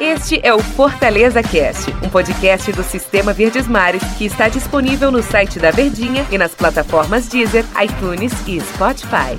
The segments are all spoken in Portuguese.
Este é o Fortaleza Cast, um podcast do Sistema Verdes Mares que está disponível no site da Verdinha e nas plataformas Deezer, iTunes e Spotify.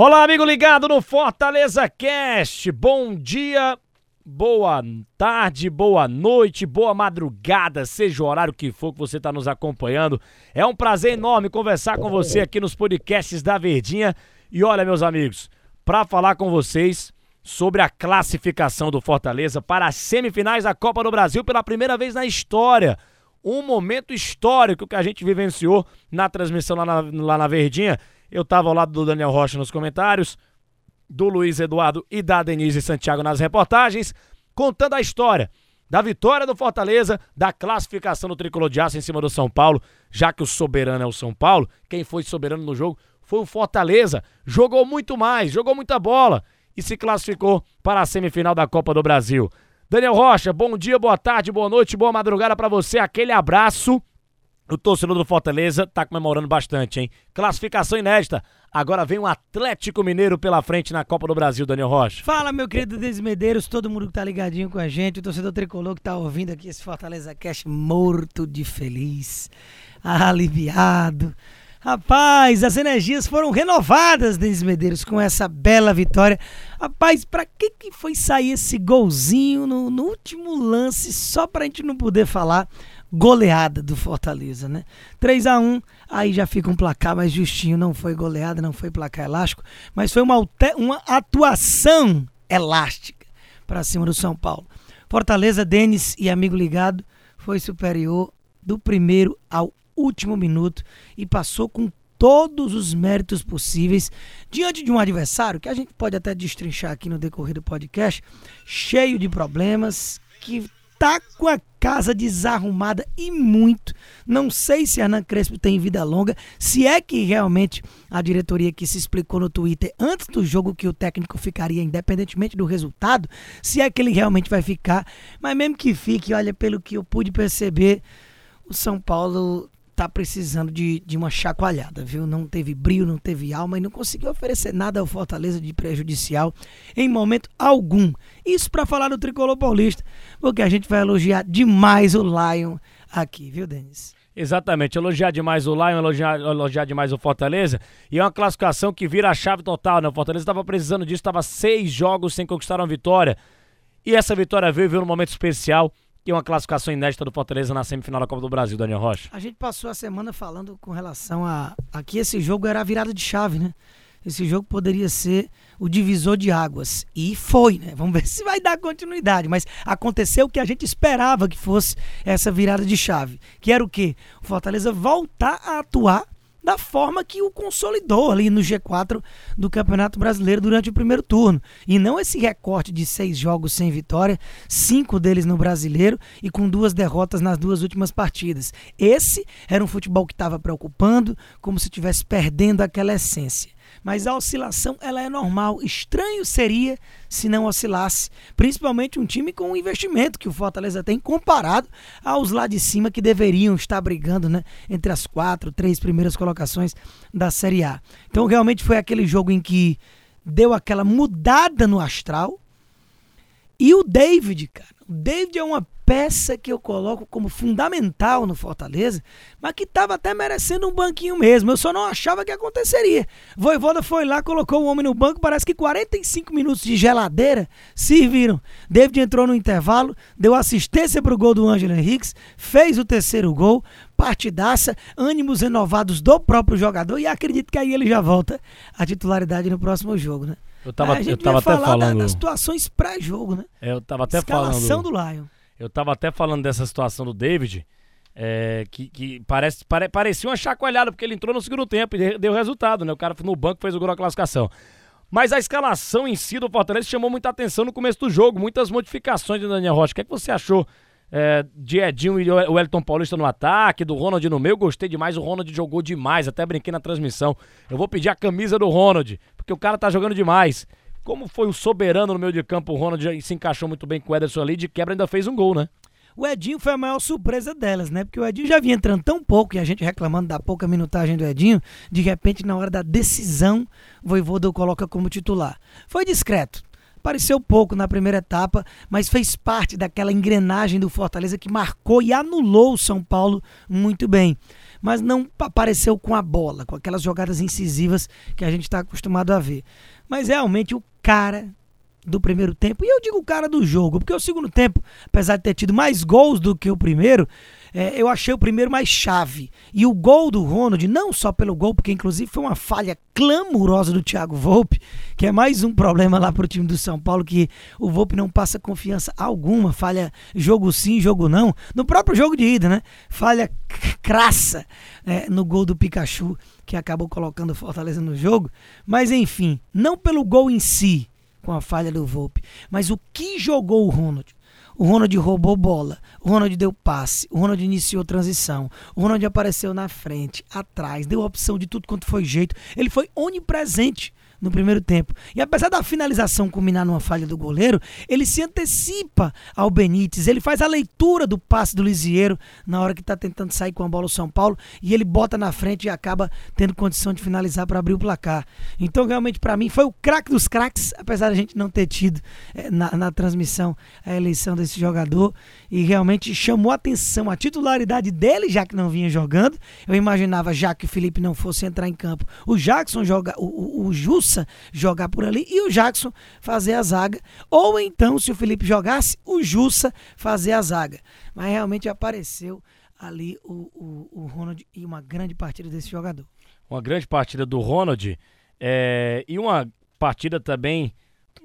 Olá, amigo ligado no Fortaleza Cast. Bom dia, boa tarde, boa noite, boa madrugada, seja o horário que for que você está nos acompanhando. É um prazer enorme conversar com você aqui nos podcasts da Verdinha. E olha, meus amigos, para falar com vocês sobre a classificação do Fortaleza para as semifinais da Copa do Brasil pela primeira vez na história. Um momento histórico que a gente vivenciou na transmissão lá na, lá na Verdinha. Eu estava ao lado do Daniel Rocha nos comentários, do Luiz Eduardo e da Denise Santiago nas reportagens, contando a história da vitória do Fortaleza, da classificação do Tricolor de Aço em cima do São Paulo, já que o soberano é o São Paulo, quem foi soberano no jogo foi o Fortaleza, jogou muito mais, jogou muita bola e se classificou para a semifinal da Copa do Brasil. Daniel Rocha, bom dia, boa tarde, boa noite, boa madrugada para você. Aquele abraço. O torcedor do Fortaleza tá comemorando bastante, hein? Classificação inédita. Agora vem um Atlético Mineiro pela frente na Copa do Brasil, Daniel Rocha. Fala, meu querido Desmedeiros, todo mundo que tá ligadinho com a gente, o torcedor tricolor que tá ouvindo aqui esse Fortaleza Cash morto de feliz, aliviado, Rapaz, as energias foram renovadas, Denis Medeiros, com essa bela vitória. Rapaz, pra que, que foi sair esse golzinho no, no último lance, só pra gente não poder falar goleada do Fortaleza, né? 3 a 1 aí já fica um placar mais justinho, não foi goleada, não foi placar elástico, mas foi uma, uma atuação elástica para cima do São Paulo. Fortaleza, Denis e amigo ligado, foi superior do primeiro ao último minuto e passou com todos os méritos possíveis diante de um adversário que a gente pode até destrinchar aqui no decorrer do podcast, cheio de problemas, que tá com a casa desarrumada e muito. Não sei se Hernan Crespo tem vida longa, se é que realmente a diretoria que se explicou no Twitter antes do jogo que o técnico ficaria independentemente do resultado, se é que ele realmente vai ficar, mas mesmo que fique, olha, pelo que eu pude perceber, o São Paulo tá precisando de, de uma chacoalhada, viu? Não teve brilho, não teve alma e não conseguiu oferecer nada ao Fortaleza de prejudicial em momento algum. Isso para falar do tricolor paulista, porque a gente vai elogiar demais o Lion aqui, viu, Denis? Exatamente, elogiar demais o Lion, elogiar, elogiar demais o Fortaleza. E é uma classificação que vira a chave total, né? O Fortaleza estava precisando disso, estava seis jogos sem conquistar uma vitória. E essa vitória veio, veio num momento especial e uma classificação inédita do Fortaleza na semifinal da Copa do Brasil, Daniel Rocha. A gente passou a semana falando com relação a, a que esse jogo era a virada de chave, né? Esse jogo poderia ser o divisor de águas. E foi, né? Vamos ver se vai dar continuidade. Mas aconteceu o que a gente esperava que fosse essa virada de chave. Que era o quê? O Fortaleza voltar a atuar da forma que o consolidou ali no G4 do Campeonato Brasileiro durante o primeiro turno. E não esse recorte de seis jogos sem vitória, cinco deles no Brasileiro e com duas derrotas nas duas últimas partidas. Esse era um futebol que estava preocupando, como se estivesse perdendo aquela essência mas a oscilação ela é normal. Estranho seria se não oscilasse, principalmente um time com o investimento que o Fortaleza tem comparado aos lá de cima que deveriam estar brigando, né, entre as quatro, três primeiras colocações da Série A. Então realmente foi aquele jogo em que deu aquela mudada no astral. E o David, cara, o David é uma peça que eu coloco como fundamental no Fortaleza, mas que estava até merecendo um banquinho mesmo. Eu só não achava que aconteceria. Voivoda foi lá, colocou o homem no banco, parece que 45 minutos de geladeira serviram. David entrou no intervalo, deu assistência para o gol do Ângelo Henriques, fez o terceiro gol, partidaça, ânimos renovados do próprio jogador e acredito que aí ele já volta à titularidade no próximo jogo, né? Eu tava, eu tava até falando. das situações pré-jogo, né? É, eu tava até Escalação falando. do Lion. Eu tava até falando dessa situação do David, é, que, que parece, pare, parecia uma chacoalhada, porque ele entrou no segundo tempo e deu resultado, né? O cara no banco fez o gol da classificação. Mas a escalação em si do Fortaleza chamou muita atenção no começo do jogo, muitas modificações de Daniel Rocha. O que, é que você achou é, de Edinho e o Wellington Paulista no ataque, do Ronald no meio? Gostei demais, o Ronald jogou demais, até brinquei na transmissão. Eu vou pedir a camisa do Ronald, porque o cara tá jogando demais. Como foi o soberano no meio de campo, o Ronald se encaixou muito bem com o Ederson ali, de quebra ainda fez um gol, né? O Edinho foi a maior surpresa delas, né? Porque o Edinho já vinha entrando tão pouco e a gente reclamando da pouca minutagem do Edinho, de repente, na hora da decisão, o Voivoda o coloca como titular. Foi discreto. Apareceu pouco na primeira etapa, mas fez parte daquela engrenagem do Fortaleza que marcou e anulou o São Paulo muito bem. Mas não apareceu com a bola, com aquelas jogadas incisivas que a gente está acostumado a ver. Mas realmente o cara do primeiro tempo, e eu digo o cara do jogo, porque o segundo tempo, apesar de ter tido mais gols do que o primeiro, é, eu achei o primeiro mais chave. E o gol do Ronald, não só pelo gol, porque inclusive foi uma falha clamorosa do Thiago Volpe, que é mais um problema lá pro time do São Paulo, que o Volpe não passa confiança alguma, falha jogo sim, jogo não. No próprio jogo de ida, né? Falha crassa é, no gol do Pikachu, que acabou colocando o Fortaleza no jogo. Mas enfim, não pelo gol em si, com a falha do Volpe, mas o que jogou o Ronald. O Ronald roubou bola. O Ronald deu passe. O Ronald iniciou transição. O Ronald apareceu na frente, atrás, deu opção de tudo quanto foi jeito. Ele foi onipresente no primeiro tempo. E apesar da finalização culminar numa falha do goleiro, ele se antecipa ao Benítez, ele faz a leitura do passe do Lisieiro na hora que está tentando sair com a bola o São Paulo e ele bota na frente e acaba tendo condição de finalizar para abrir o placar. Então, realmente, para mim, foi o craque dos craques, apesar da gente não ter tido é, na, na transmissão a eleição desse jogador e realmente chamou a atenção a titularidade dele, já que não vinha jogando. Eu imaginava, já que o Felipe não fosse entrar em campo, o Jackson joga, o, o, o Jus jogar por ali e o Jackson fazer a zaga. Ou então, se o Felipe jogasse, o Jussa fazer a zaga. Mas realmente apareceu ali o, o, o Ronald e uma grande partida desse jogador. Uma grande partida do Ronald é, e uma partida também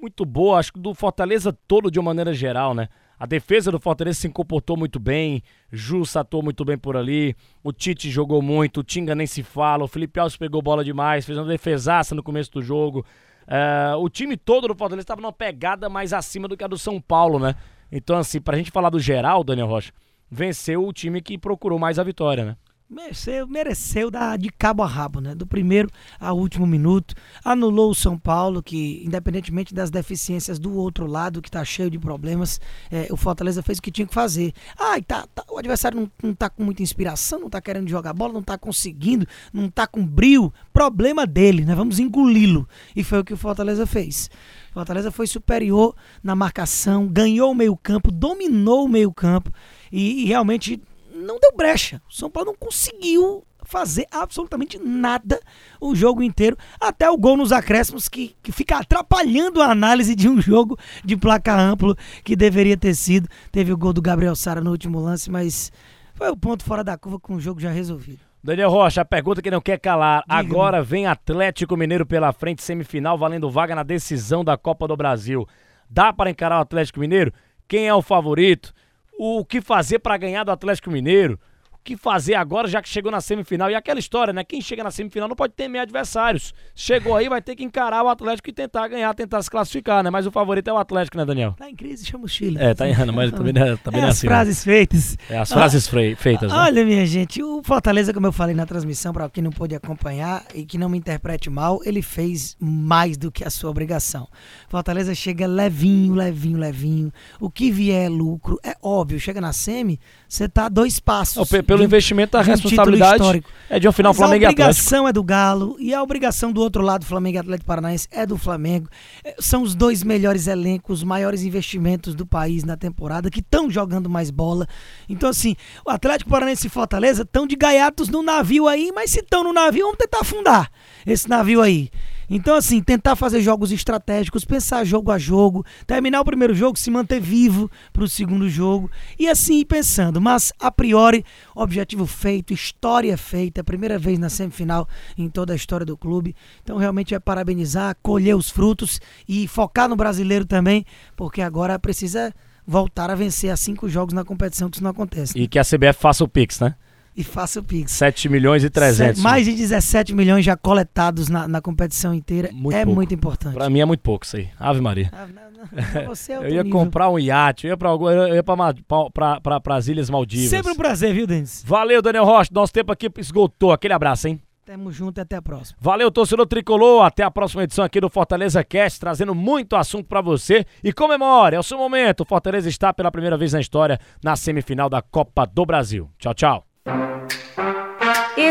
muito boa, acho que do Fortaleza todo de uma maneira geral, né? A defesa do Fortaleza se comportou muito bem, Jussa atuou muito bem por ali, o Tite jogou muito, o Tinga nem se fala, o Felipe Alves pegou bola demais, fez uma defesaça no começo do jogo. Uh, o time todo do Fortaleza estava numa pegada mais acima do que a do São Paulo, né? Então, assim, pra gente falar do geral, Daniel Rocha, venceu o time que procurou mais a vitória, né? Mereceu, mereceu de cabo a rabo, né? Do primeiro ao último minuto. Anulou o São Paulo, que, independentemente das deficiências do outro lado, que tá cheio de problemas, é, o Fortaleza fez o que tinha que fazer. Ah, tá, tá, o adversário não, não tá com muita inspiração, não tá querendo jogar bola, não tá conseguindo, não tá com brilho. Problema dele, né? Vamos engoli-lo. E foi o que o Fortaleza fez. O Fortaleza foi superior na marcação, ganhou o meio-campo, dominou o meio-campo e, e realmente não deu brecha. O São Paulo não conseguiu fazer absolutamente nada o jogo inteiro, até o gol nos acréscimos que, que fica atrapalhando a análise de um jogo de placa amplo que deveria ter sido. Teve o gol do Gabriel Sara no último lance, mas foi o ponto fora da curva com o jogo já resolvido. Daniel Rocha, a pergunta que não quer calar. Diga Agora vem Atlético Mineiro pela frente, semifinal, valendo vaga na decisão da Copa do Brasil. Dá para encarar o Atlético Mineiro? Quem é o favorito? O que fazer para ganhar do Atlético Mineiro, que fazer agora, já que chegou na semifinal. E aquela história, né? Quem chega na semifinal não pode ter meio adversários. Chegou aí, vai ter que encarar o Atlético e tentar ganhar, tentar se classificar, né? Mas o favorito é o Atlético, né, Daniel? Tá em crise, chama o Chile. É, tá errando, mas também, é, também é, é as assim. As frases né? feitas. É, as frases ah, feitas. Né? Olha, minha gente, o Fortaleza, como eu falei na transmissão, para quem não pôde acompanhar e que não me interprete mal, ele fez mais do que a sua obrigação. Fortaleza chega levinho, levinho, levinho. O que vier é lucro, é óbvio, chega na semi, você tá dois passos. Pelo de, investimento, a responsabilidade é de um final Mas Flamengo e Atlético. A obrigação é do Galo e a obrigação do outro lado, Flamengo e Atlético Paranaense, é do Flamengo. É, são os dois melhores elencos, os maiores investimentos do país na temporada, que estão jogando mais bola. Então, assim, o Atlético Paranaense e Fortaleza estão de gaiatos no navio aí, mas se estão no navio, vamos tentar afundar esse navio aí. Então, assim, tentar fazer jogos estratégicos, pensar jogo a jogo, terminar o primeiro jogo, se manter vivo para o segundo jogo e assim ir pensando. Mas, a priori, objetivo feito, história feita, primeira vez na semifinal em toda a história do clube. Então, realmente é parabenizar, colher os frutos e focar no brasileiro também, porque agora precisa voltar a vencer a cinco jogos na competição, que isso não acontece. E que a CBF faça o Pix, né? E faça o Pix. 7 milhões e 300. Mais de 17 milhões já coletados na, na competição inteira. Muito é pouco. muito importante. Pra mim é muito pouco isso aí. Ave Maria. Ah, não, não, você é eu ia nível. comprar um iate, eu ia pra, as Ilhas Maldivas. Sempre um prazer, viu, Denis? Valeu, Daniel Rocha. Nosso tempo aqui esgotou. Aquele abraço, hein? Tamo junto e até a próxima. Valeu, torcedor tricolor. Até a próxima edição aqui do Fortaleza Cast, trazendo muito assunto para você. E comemore, é o seu momento. O Fortaleza está pela primeira vez na história na semifinal da Copa do Brasil. Tchau, tchau.